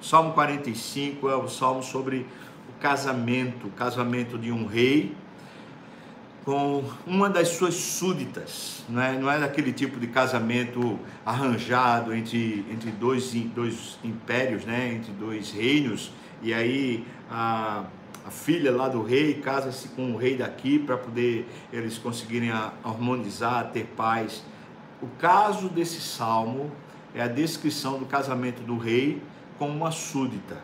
Salmo 45 é o salmo sobre o casamento, o casamento de um rei com uma das suas súditas, não é, não é daquele tipo de casamento arranjado entre, entre dois, dois impérios, né? entre dois reinos, e aí a, a filha lá do rei casa-se com o rei daqui para poder eles conseguirem harmonizar, ter paz. O caso desse salmo é a descrição do casamento do rei com uma súdita.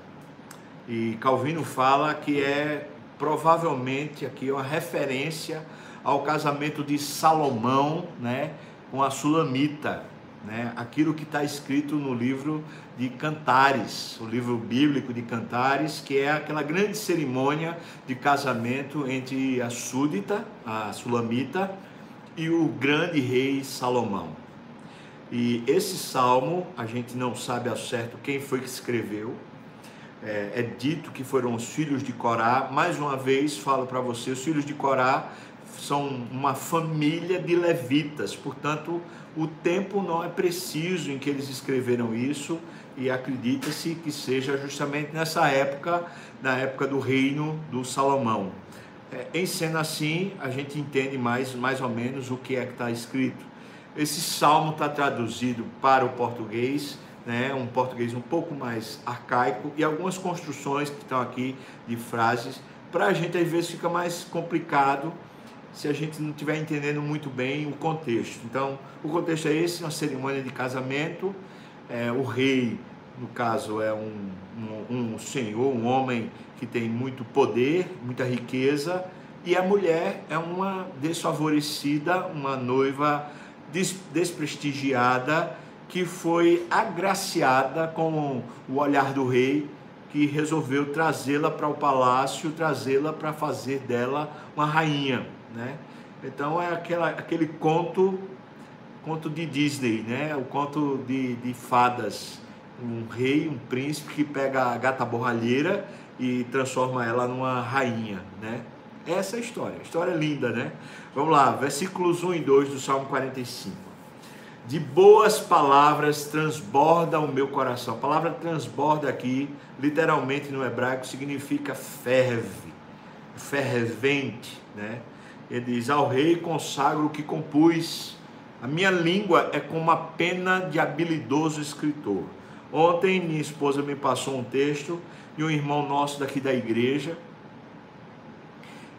E Calvino fala que é provavelmente aqui uma referência ao casamento de Salomão, né, com a Sulamita, né, aquilo que está escrito no livro de Cantares, o livro bíblico de Cantares, que é aquela grande cerimônia de casamento entre a súdita, a Sulamita, e o grande rei Salomão. E esse salmo, a gente não sabe ao certo quem foi que escreveu, é, é dito que foram os filhos de Corá. Mais uma vez, falo para você: os filhos de Corá são uma família de levitas, portanto, o tempo não é preciso em que eles escreveram isso e acredita-se que seja justamente nessa época, na época do reino do Salomão. É, em sendo assim, a gente entende mais, mais ou menos o que é que está escrito. Esse salmo está traduzido para o português né, um português um pouco mais arcaico e algumas construções que estão aqui de frases, para a gente às vezes fica mais complicado se a gente não estiver entendendo muito bem o contexto. Então, o contexto é esse, uma cerimônia de casamento, é, o rei, no caso, é um, um, um senhor, um homem que tem muito poder, muita riqueza, e a mulher é uma desfavorecida, uma noiva desprestigiada, que foi agraciada com o olhar do rei, que resolveu trazê-la para o palácio, trazê-la para fazer dela uma rainha, né? Então é aquela, aquele conto, conto de Disney, né? O conto de, de fadas, um rei, um príncipe que pega a gata borralheira e transforma ela numa rainha, né? Essa é a história, a história é linda, né? Vamos lá, versículos 1 e 2 do Salmo 45 de boas palavras transborda o meu coração. A palavra transborda aqui, literalmente no hebraico, significa ferve, fervente, né? Ele diz: Ao rei consagro o que compus. A minha língua é como uma pena de habilidoso escritor. Ontem minha esposa me passou um texto de um irmão nosso daqui da igreja.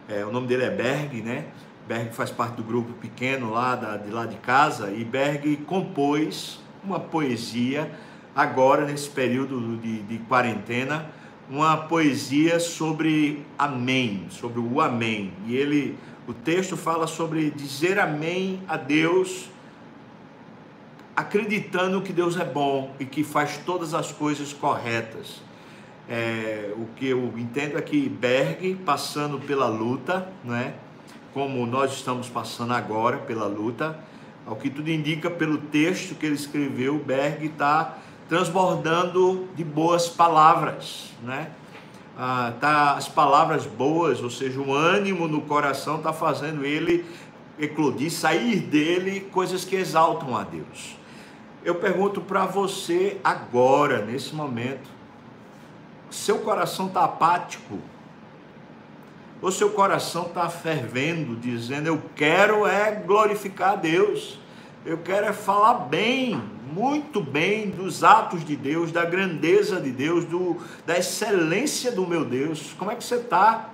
É, o nome dele é Berg, né? Berg faz parte do grupo pequeno lá da, de lá de casa e Berg compôs uma poesia agora nesse período de, de quarentena, uma poesia sobre amém, sobre o amém. E ele, o texto fala sobre dizer amém a Deus, acreditando que Deus é bom e que faz todas as coisas corretas. É, o que eu entendo é que Berg, passando pela luta, não é? como nós estamos passando agora pela luta, ao que tudo indica pelo texto que ele escreveu, Berg está transbordando de boas palavras, né? Ah, tá, as palavras boas, ou seja, o ânimo no coração está fazendo ele eclodir, sair dele coisas que exaltam a Deus. Eu pergunto para você agora, nesse momento, seu coração está apático? o seu coração está fervendo, dizendo: Eu quero é glorificar a Deus, eu quero é falar bem, muito bem dos atos de Deus, da grandeza de Deus, do, da excelência do meu Deus. Como é que você está?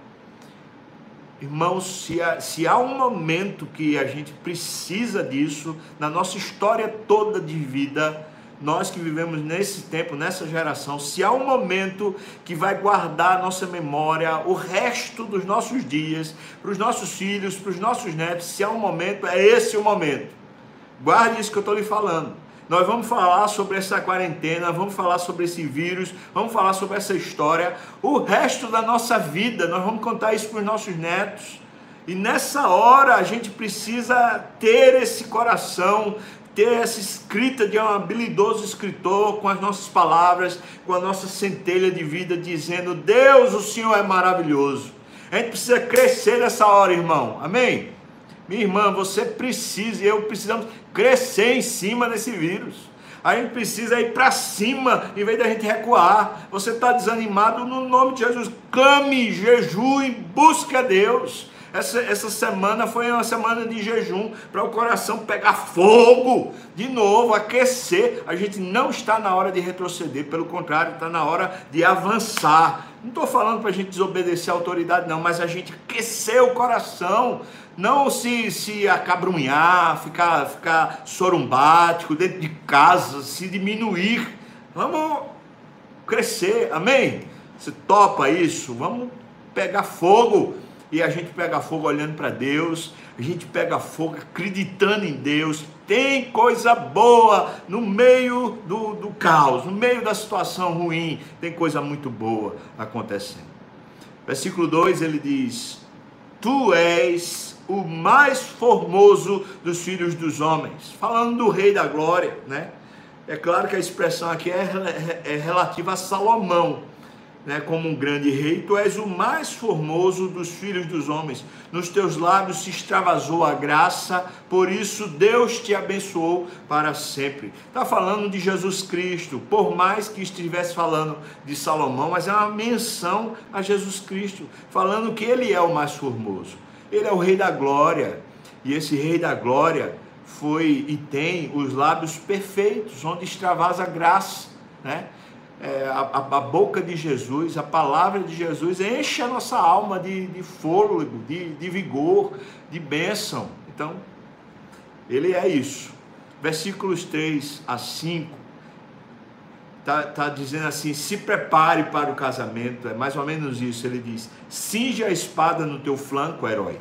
Irmãos, se há, se há um momento que a gente precisa disso, na nossa história toda de vida, nós que vivemos nesse tempo, nessa geração, se há um momento que vai guardar nossa memória, o resto dos nossos dias, para os nossos filhos, para os nossos netos, se há um momento, é esse o momento. Guarde isso que eu estou lhe falando. Nós vamos falar sobre essa quarentena, vamos falar sobre esse vírus, vamos falar sobre essa história. O resto da nossa vida, nós vamos contar isso para os nossos netos. E nessa hora a gente precisa ter esse coração ter essa escrita de um habilidoso escritor com as nossas palavras, com a nossa centelha de vida, dizendo: Deus, o Senhor é maravilhoso. A gente precisa crescer nessa hora, irmão. Amém? Minha irmã, você precisa e eu precisamos crescer em cima desse vírus. A gente precisa ir para cima, em vez da gente recuar. Você está desanimado, no nome de Jesus, clame, jejue, busque a Deus. Essa, essa semana foi uma semana de jejum para o coração pegar fogo de novo, aquecer. A gente não está na hora de retroceder, pelo contrário, está na hora de avançar. Não estou falando para a gente desobedecer a autoridade, não, mas a gente aquecer o coração, não se, se acabrunhar, ficar, ficar sorumbático dentro de casa, se diminuir. Vamos crescer, amém? Você topa isso? Vamos pegar fogo e a gente pega fogo olhando para Deus, a gente pega fogo acreditando em Deus. Tem coisa boa no meio do, do caos, no meio da situação ruim, tem coisa muito boa acontecendo. Versículo 2 ele diz: Tu és o mais formoso dos filhos dos homens. Falando do Rei da Glória, né? É claro que a expressão aqui é, é relativa a Salomão né, como um grande rei, tu és o mais formoso dos filhos dos homens. Nos teus lábios se extravasou a graça, por isso Deus te abençoou para sempre. Está falando de Jesus Cristo, por mais que estivesse falando de Salomão, mas é uma menção a Jesus Cristo, falando que ele é o mais formoso. Ele é o rei da glória, e esse rei da glória foi e tem os lábios perfeitos, onde extravasa a graça, né? É, a, a, boca de Jesus, a palavra de Jesus enche a nossa alma de, de fôlego, de, de vigor, de bênção. Então, ele é isso. Versículos 3 a 5 está tá dizendo assim: se prepare para o casamento, é mais ou menos isso. Ele diz: cinge a espada no teu flanco, herói.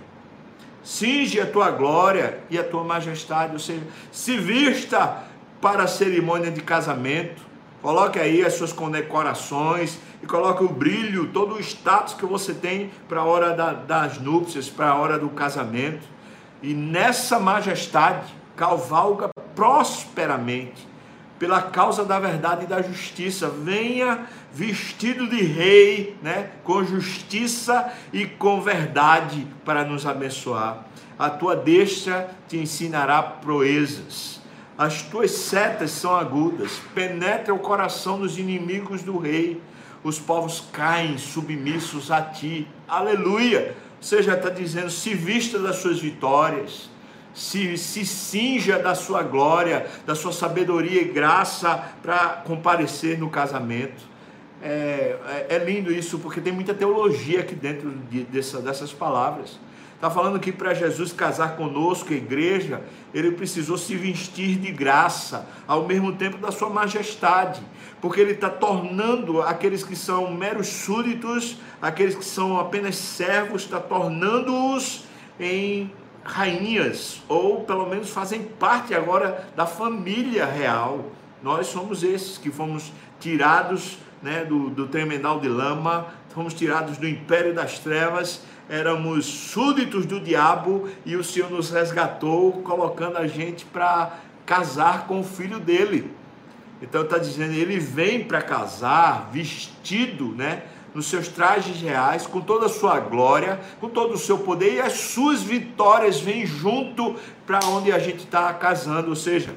Cinge a tua glória e a tua majestade, ou seja, se vista para a cerimônia de casamento Coloque aí as suas condecorações e coloque o brilho, todo o status que você tem para a hora da, das núpcias, para a hora do casamento. E nessa majestade, cavalga prosperamente pela causa da verdade e da justiça. Venha vestido de rei, né, com justiça e com verdade para nos abençoar. A tua destra te ensinará proezas as tuas setas são agudas, penetra o coração dos inimigos do rei. Os povos caem submissos a ti. Aleluia! Você já está dizendo: se vista das suas vitórias, se, se cinja da sua glória, da sua sabedoria e graça para comparecer no casamento. É, é, é, lindo isso, porque tem muita teologia aqui dentro de, dessa, dessas palavras. Está falando que para Jesus casar conosco, a igreja, ele precisou se vestir de graça, ao mesmo tempo da sua majestade, porque ele está tornando aqueles que são meros súditos, aqueles que são apenas servos, está tornando-os em rainhas, ou pelo menos fazem parte agora da família real. Nós somos esses que fomos tirados né, do, do de lama, fomos tirados do império das trevas éramos súditos do diabo e o Senhor nos resgatou, colocando a gente para casar com o filho dele. Então está dizendo, ele vem para casar vestido, né, nos seus trajes reais, com toda a sua glória, com todo o seu poder e as suas vitórias vêm junto para onde a gente está casando. Ou seja,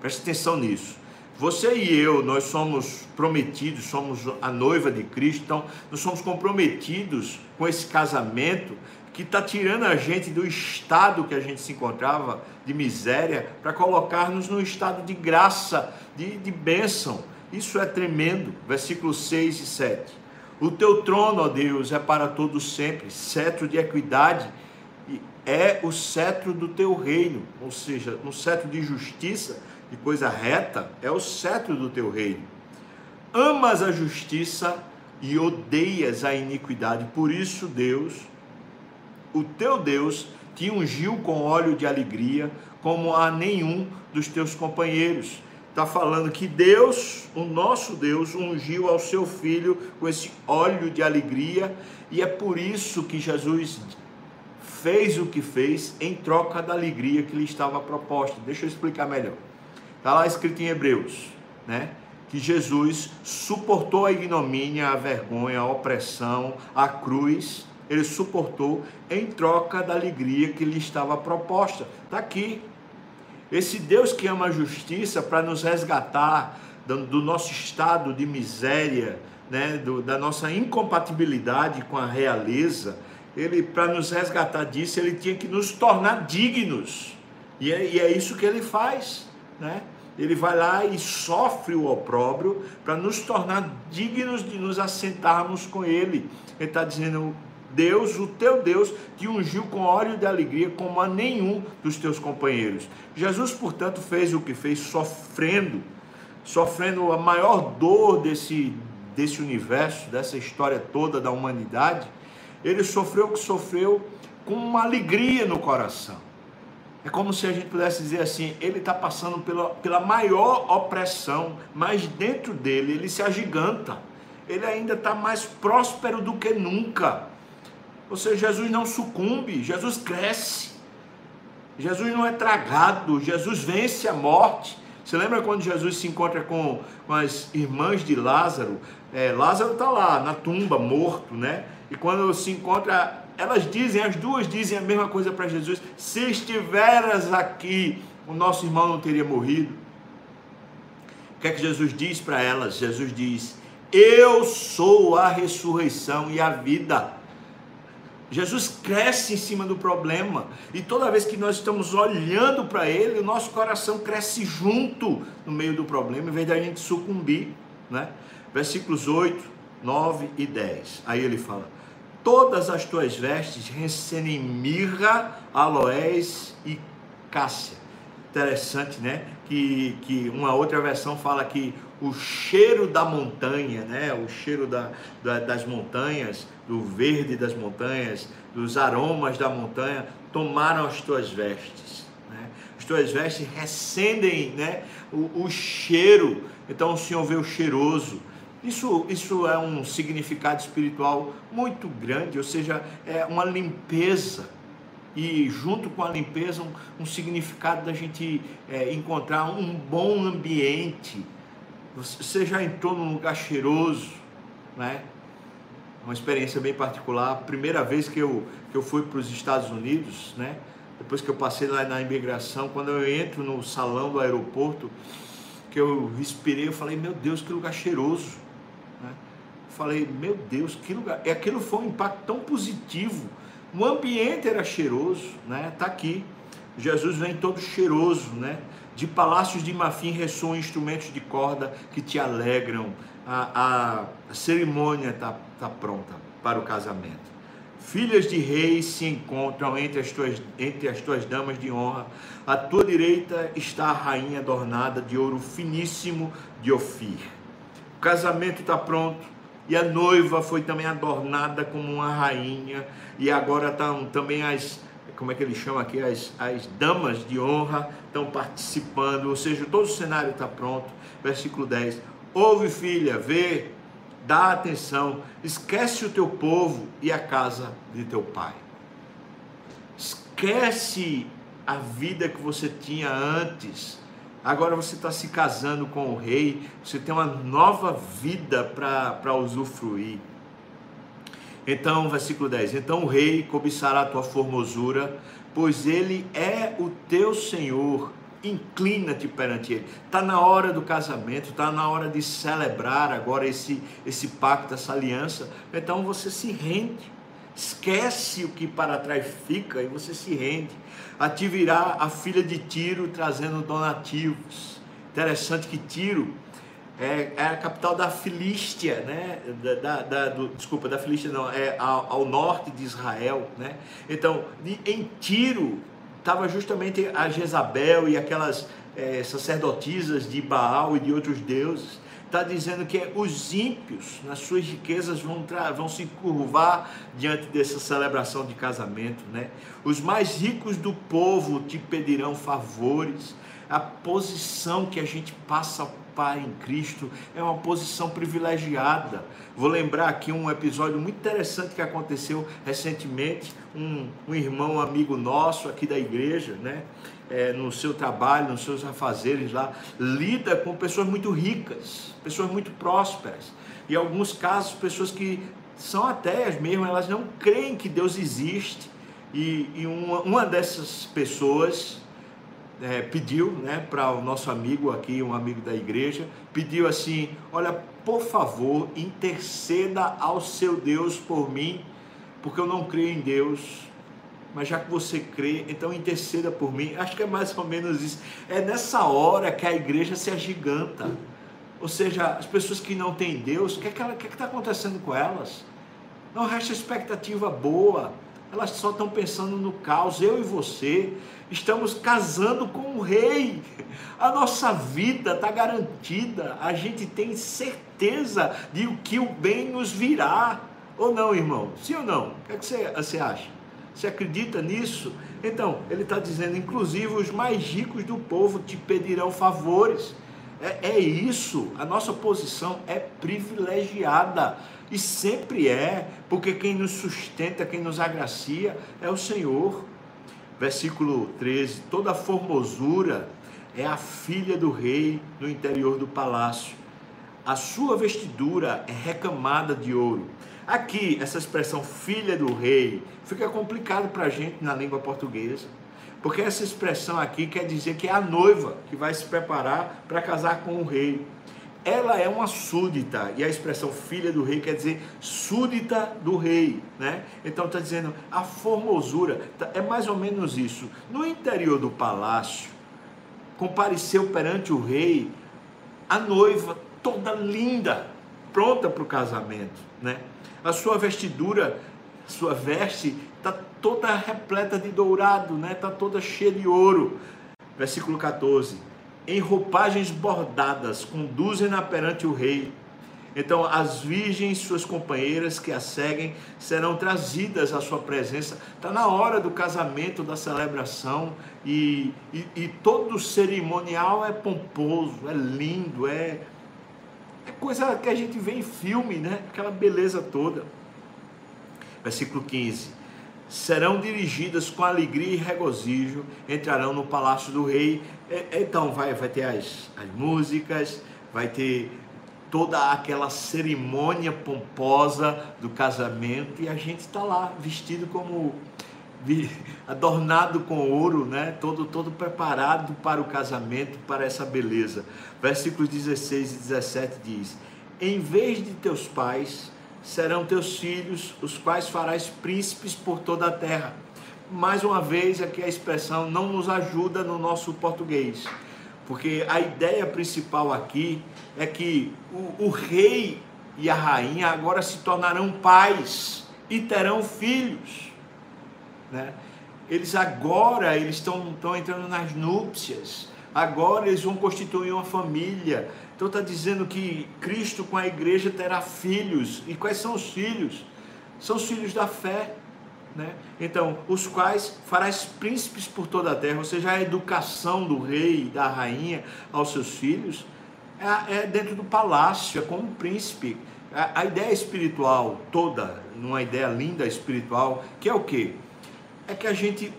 preste atenção nisso. Você e eu, nós somos prometidos, somos a noiva de Cristo, então nós somos comprometidos com esse casamento que está tirando a gente do estado que a gente se encontrava, de miséria, para colocar-nos no estado de graça, de, de bênção. Isso é tremendo. Versículos 6 e 7. O teu trono, ó Deus, é para todos sempre, cetro de equidade é o cetro do teu reino, ou seja, um cetro de justiça de coisa reta é o cetro do teu reino. Amas a justiça e odeias a iniquidade. Por isso, Deus, o teu Deus, te ungiu com óleo de alegria, como a nenhum dos teus companheiros. Está falando que Deus, o nosso Deus, ungiu ao seu filho com esse óleo de alegria, e é por isso que Jesus fez o que fez em troca da alegria que lhe estava proposta. Deixa eu explicar melhor. Está lá escrito em Hebreus, né? Que Jesus suportou a ignomínia, a vergonha, a opressão, a cruz. Ele suportou em troca da alegria que lhe estava proposta. Está aqui. Esse Deus que ama a justiça para nos resgatar do, nosso estado de miséria, né, do, da nossa incompatibilidade com a realeza, ele para nos resgatar disso, ele tinha que nos tornar dignos. E é, e é isso que ele faz, né? Ele vai lá e sofre o opróbrio para nos tornar dignos de nos assentarmos com ele. Ele está dizendo: Deus, o teu Deus, te ungiu com óleo de alegria como a nenhum dos teus companheiros. Jesus, portanto, fez o que fez, sofrendo, sofrendo a maior dor desse, desse universo, dessa história toda da humanidade. Ele sofreu o que sofreu com uma alegria no coração. É como se a gente pudesse dizer assim: ele está passando pela, pela maior opressão, mas dentro dele ele se agiganta. Ele ainda está mais próspero do que nunca. Ou seja, Jesus não sucumbe, Jesus cresce. Jesus não é tragado, Jesus vence a morte. Você lembra quando Jesus se encontra com, com as irmãs de Lázaro? É, Lázaro está lá na tumba, morto, né? E quando se encontra, elas dizem, as duas dizem a mesma coisa para Jesus: se estiveras aqui, o nosso irmão não teria morrido. O que é que Jesus diz para elas? Jesus diz: Eu sou a ressurreição e a vida. Jesus cresce em cima do problema e toda vez que nós estamos olhando para Ele, o nosso coração cresce junto no meio do problema, em vez da gente sucumbir. Né? Versículos 8, 9 e 10. Aí ele fala: Todas as tuas vestes recebem mirra, aloés e cássia. Interessante, né? Que, que uma outra versão fala que o cheiro da montanha, né? o cheiro da, da, das montanhas, do verde das montanhas, dos aromas da montanha, tomaram as tuas vestes. Né? As tuas vestes recendem né? o, o cheiro, então o Senhor vê o cheiroso. Isso, isso é um significado espiritual muito grande, ou seja, é uma limpeza e junto com a limpeza um, um significado da gente é, encontrar um bom ambiente você já entrou num lugar cheiroso, né? Uma experiência bem particular. Primeira vez que eu, que eu fui para os Estados Unidos, né? Depois que eu passei lá na imigração, quando eu entro no salão do aeroporto, que eu respirei, eu falei, meu Deus, que lugar cheiroso. Falei, meu Deus, que lugar. E aquilo foi um impacto tão positivo. O ambiente era cheiroso, né? Tá aqui. Jesus vem todo cheiroso, né? De palácios de marfim ressoam instrumentos de corda que te alegram. A, a, cerimônia está tá pronta para o casamento. Filhas de reis se encontram entre as, tuas, entre as tuas damas de honra. À tua direita está a rainha adornada de ouro finíssimo de Ofir. O casamento está pronto e a noiva foi também adornada como uma rainha. E agora estão também as, como é que ele chama aqui, as, as damas de honra estão participando, ou seja, todo o cenário está pronto. Versículo 10: Ouve, filha, vê, dá atenção, esquece o teu povo e a casa de teu pai. Esquece a vida que você tinha antes. Agora você está se casando com o rei, você tem uma nova vida para usufruir. Então, versículo 10: Então o rei cobiçará a tua formosura, pois ele é o teu Senhor. Inclina-te perante ele. Está na hora do casamento, está na hora de celebrar agora esse, esse pacto, essa aliança. Então você se rende, esquece o que para trás fica e você se rende. A ti virá a filha de Tiro trazendo donativos. Interessante que Tiro é, é a capital da Filístia, né? Da, da, da do, desculpa, da Filístia não, é ao, ao, norte de Israel, né? Então, em Tiro estava justamente a Jezabel e aquelas é, sacerdotisas de Baal e de outros deuses. Está dizendo que os ímpios, nas suas riquezas, vão, vão se curvar diante dessa celebração de casamento, né? Os mais ricos do povo te pedirão favores. A posição que a gente passa Pai em Cristo é uma posição privilegiada. Vou lembrar aqui um episódio muito interessante que aconteceu recentemente. Um, um irmão, amigo nosso aqui da igreja, né? É, no seu trabalho, nos seus afazeres lá, lida com pessoas muito ricas, pessoas muito prósperas. E alguns casos, pessoas que são ateias mesmo, elas não creem que Deus existe. E, e uma, uma dessas pessoas é, pediu né, para o nosso amigo aqui, um amigo da igreja, pediu assim: Olha, por favor, interceda ao seu Deus por mim, porque eu não creio em Deus. Mas já que você crê, então interceda por mim. Acho que é mais ou menos isso. É nessa hora que a igreja se agiganta. Ou seja, as pessoas que não têm Deus, o que é está tá acontecendo com elas? Não resta expectativa boa elas só estão pensando no caos. Eu e você estamos casando com o rei. A nossa vida está garantida. A gente tem certeza de que o bem nos virá. Ou não, irmão? Sim ou não? O que, é que você, você acha? Você acredita nisso? Então, ele está dizendo: inclusive os mais ricos do povo te pedirão favores. É, é isso, a nossa posição é privilegiada e sempre é, porque quem nos sustenta, quem nos agracia é o Senhor. Versículo 13: toda formosura é a filha do rei no interior do palácio. A sua vestidura é recamada de ouro. Aqui, essa expressão filha do rei fica complicado para a gente na língua portuguesa, porque essa expressão aqui quer dizer que é a noiva que vai se preparar para casar com o rei ela é uma súdita, e a expressão filha do rei quer dizer súdita do rei, né? Então está dizendo a formosura, tá, é mais ou menos isso. No interior do palácio, compareceu perante o rei a noiva toda linda, pronta para o casamento, né? A sua vestidura, sua veste está toda repleta de dourado, né? Está toda cheia de ouro. Versículo 14 em roupagens bordadas, conduzem-na perante o rei. Então, as virgens, suas companheiras que a seguem, serão trazidas à sua presença. Está na hora do casamento, da celebração, e, e, e, todo o cerimonial é pomposo, é lindo, é, é coisa que a gente vê em filme, né? Aquela beleza toda. Versículo 15 serão dirigidas com alegria e regozijo, entrarão no palácio do rei. Então vai, vai ter as, as músicas, vai ter toda aquela cerimônia pomposa do casamento e a gente está lá vestido como adornado com ouro, né? Todo todo preparado para o casamento, para essa beleza. Versículos 16 e 17 diz: Em vez de teus pais serão teus filhos, os quais farás príncipes por toda a terra. Mais uma vez, aqui a expressão não nos ajuda no nosso português, porque a ideia principal aqui é que o, o rei e a rainha agora se tornarão pais e terão filhos. Né? Eles agora eles estão, estão entrando nas núpcias, agora eles vão constituir uma família, então está dizendo que Cristo com a igreja terá filhos. E quais são os filhos? São os filhos da fé. Né? Então, os quais farás príncipes por toda a terra, ou seja, a educação do rei e da rainha aos seus filhos é, é dentro do palácio, é como um príncipe. A, a ideia espiritual toda, numa ideia linda espiritual, que é o que? É que a gente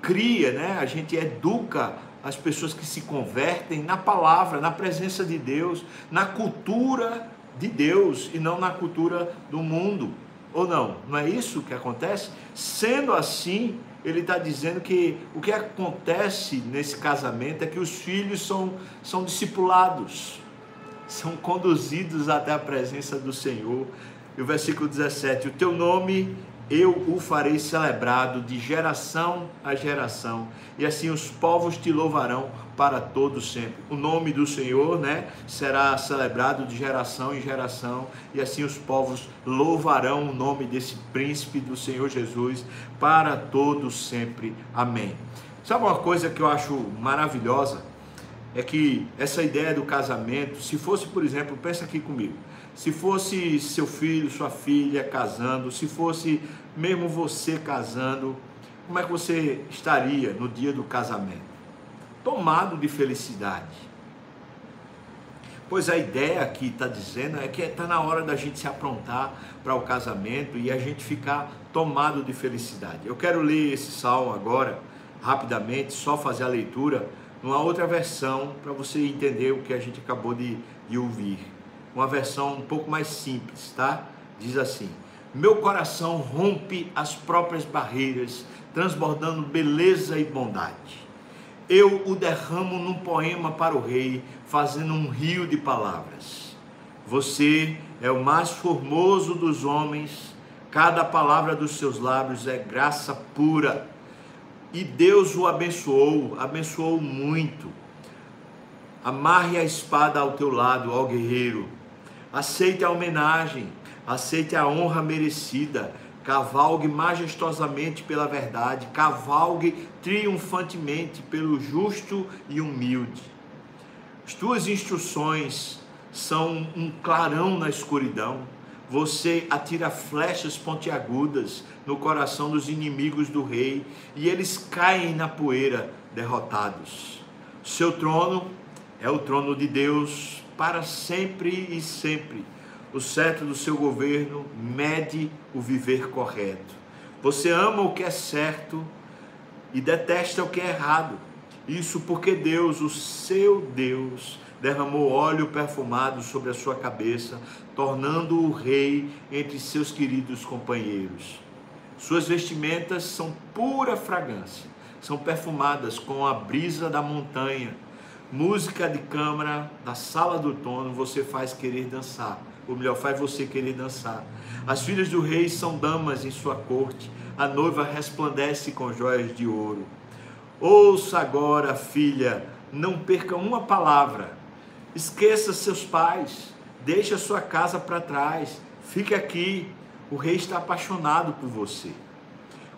cria, né? a gente educa as pessoas que se convertem na palavra, na presença de Deus, na cultura de Deus e não na cultura do mundo. Ou não? Não é isso que acontece? Sendo assim, ele está dizendo que o que acontece nesse casamento é que os filhos são, são discipulados, são conduzidos até a presença do Senhor. E o versículo 17: O teu nome eu o farei celebrado de geração a geração, e assim os povos te louvarão para todo sempre. O nome do Senhor, né, será celebrado de geração em geração, e assim os povos louvarão o nome desse príncipe do Senhor Jesus para todo sempre. Amém. Sabe uma coisa que eu acho maravilhosa? É que essa ideia do casamento, se fosse, por exemplo, pensa aqui comigo, se fosse seu filho, sua filha casando, se fosse mesmo você casando, como é que você estaria no dia do casamento? Tomado de felicidade. Pois a ideia aqui está dizendo é que está na hora da gente se aprontar para o casamento e a gente ficar tomado de felicidade. Eu quero ler esse salmo agora, rapidamente, só fazer a leitura, numa outra versão, para você entender o que a gente acabou de, de ouvir uma versão um pouco mais simples, tá? Diz assim: Meu coração rompe as próprias barreiras, transbordando beleza e bondade. eu o derramo num poema para o rei, fazendo um rio de palavras. Você é o mais formoso dos homens, cada palavra dos seus lábios é graça pura. E Deus o abençoou, abençoou muito. Amarre a espada ao teu lado, ó guerreiro. Aceite a homenagem, aceite a honra merecida. Cavalgue majestosamente pela verdade, cavalgue triunfantemente pelo justo e humilde. As tuas instruções são um clarão na escuridão. Você atira flechas pontiagudas no coração dos inimigos do rei e eles caem na poeira derrotados. Seu trono é o trono de Deus para sempre e sempre. O cetro do seu governo mede o viver correto. Você ama o que é certo e detesta o que é errado. Isso porque Deus, o seu Deus, derramou óleo perfumado sobre a sua cabeça, tornando-o rei entre seus queridos companheiros. Suas vestimentas são pura fragrância, são perfumadas com a brisa da montanha música de câmara da sala do trono você faz querer dançar. Ou melhor, faz você querer dançar. As filhas do rei são damas em sua corte. A noiva resplandece com joias de ouro. Ouça agora, filha, não perca uma palavra. Esqueça seus pais. Deixe a sua casa para trás. Fique aqui. O rei está apaixonado por você.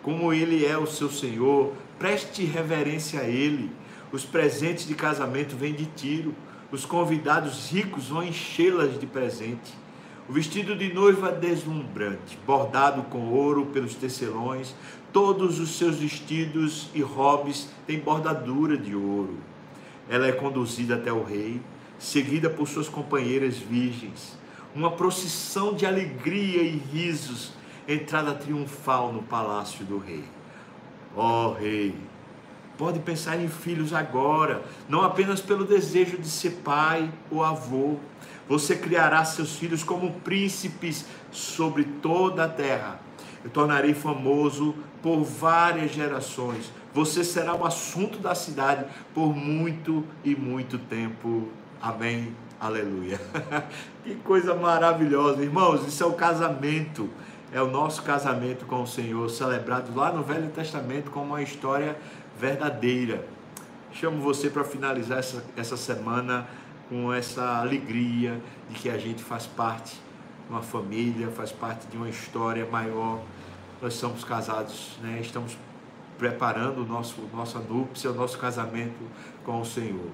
Como ele é o seu Senhor, preste reverência a ele os presentes de casamento vêm de tiro. Os convidados ricos vão enchê-las de presente. O vestido de noiva deslumbrante, bordado com ouro pelos tecelões, todos os seus vestidos e robes têm bordadura de ouro. Ela é conduzida até o rei, seguida por suas companheiras virgens. Uma procissão de alegria e risos, entrada triunfal no palácio do rei. Ó oh, rei, Pode pensar em filhos agora, não apenas pelo desejo de ser pai ou avô. Você criará seus filhos como príncipes sobre toda a terra. Eu tornarei famoso por várias gerações. Você será o assunto da cidade por muito e muito tempo. Amém. Aleluia. que coisa maravilhosa, irmãos. Isso é o casamento. É o nosso casamento com o Senhor, celebrado lá no Velho Testamento como uma história verdadeira. Chamo você para finalizar essa, essa semana com essa alegria de que a gente faz parte de uma família, faz parte de uma história maior. Nós somos casados, né? estamos preparando o nosso, nossa núpcia, o nosso casamento com o Senhor.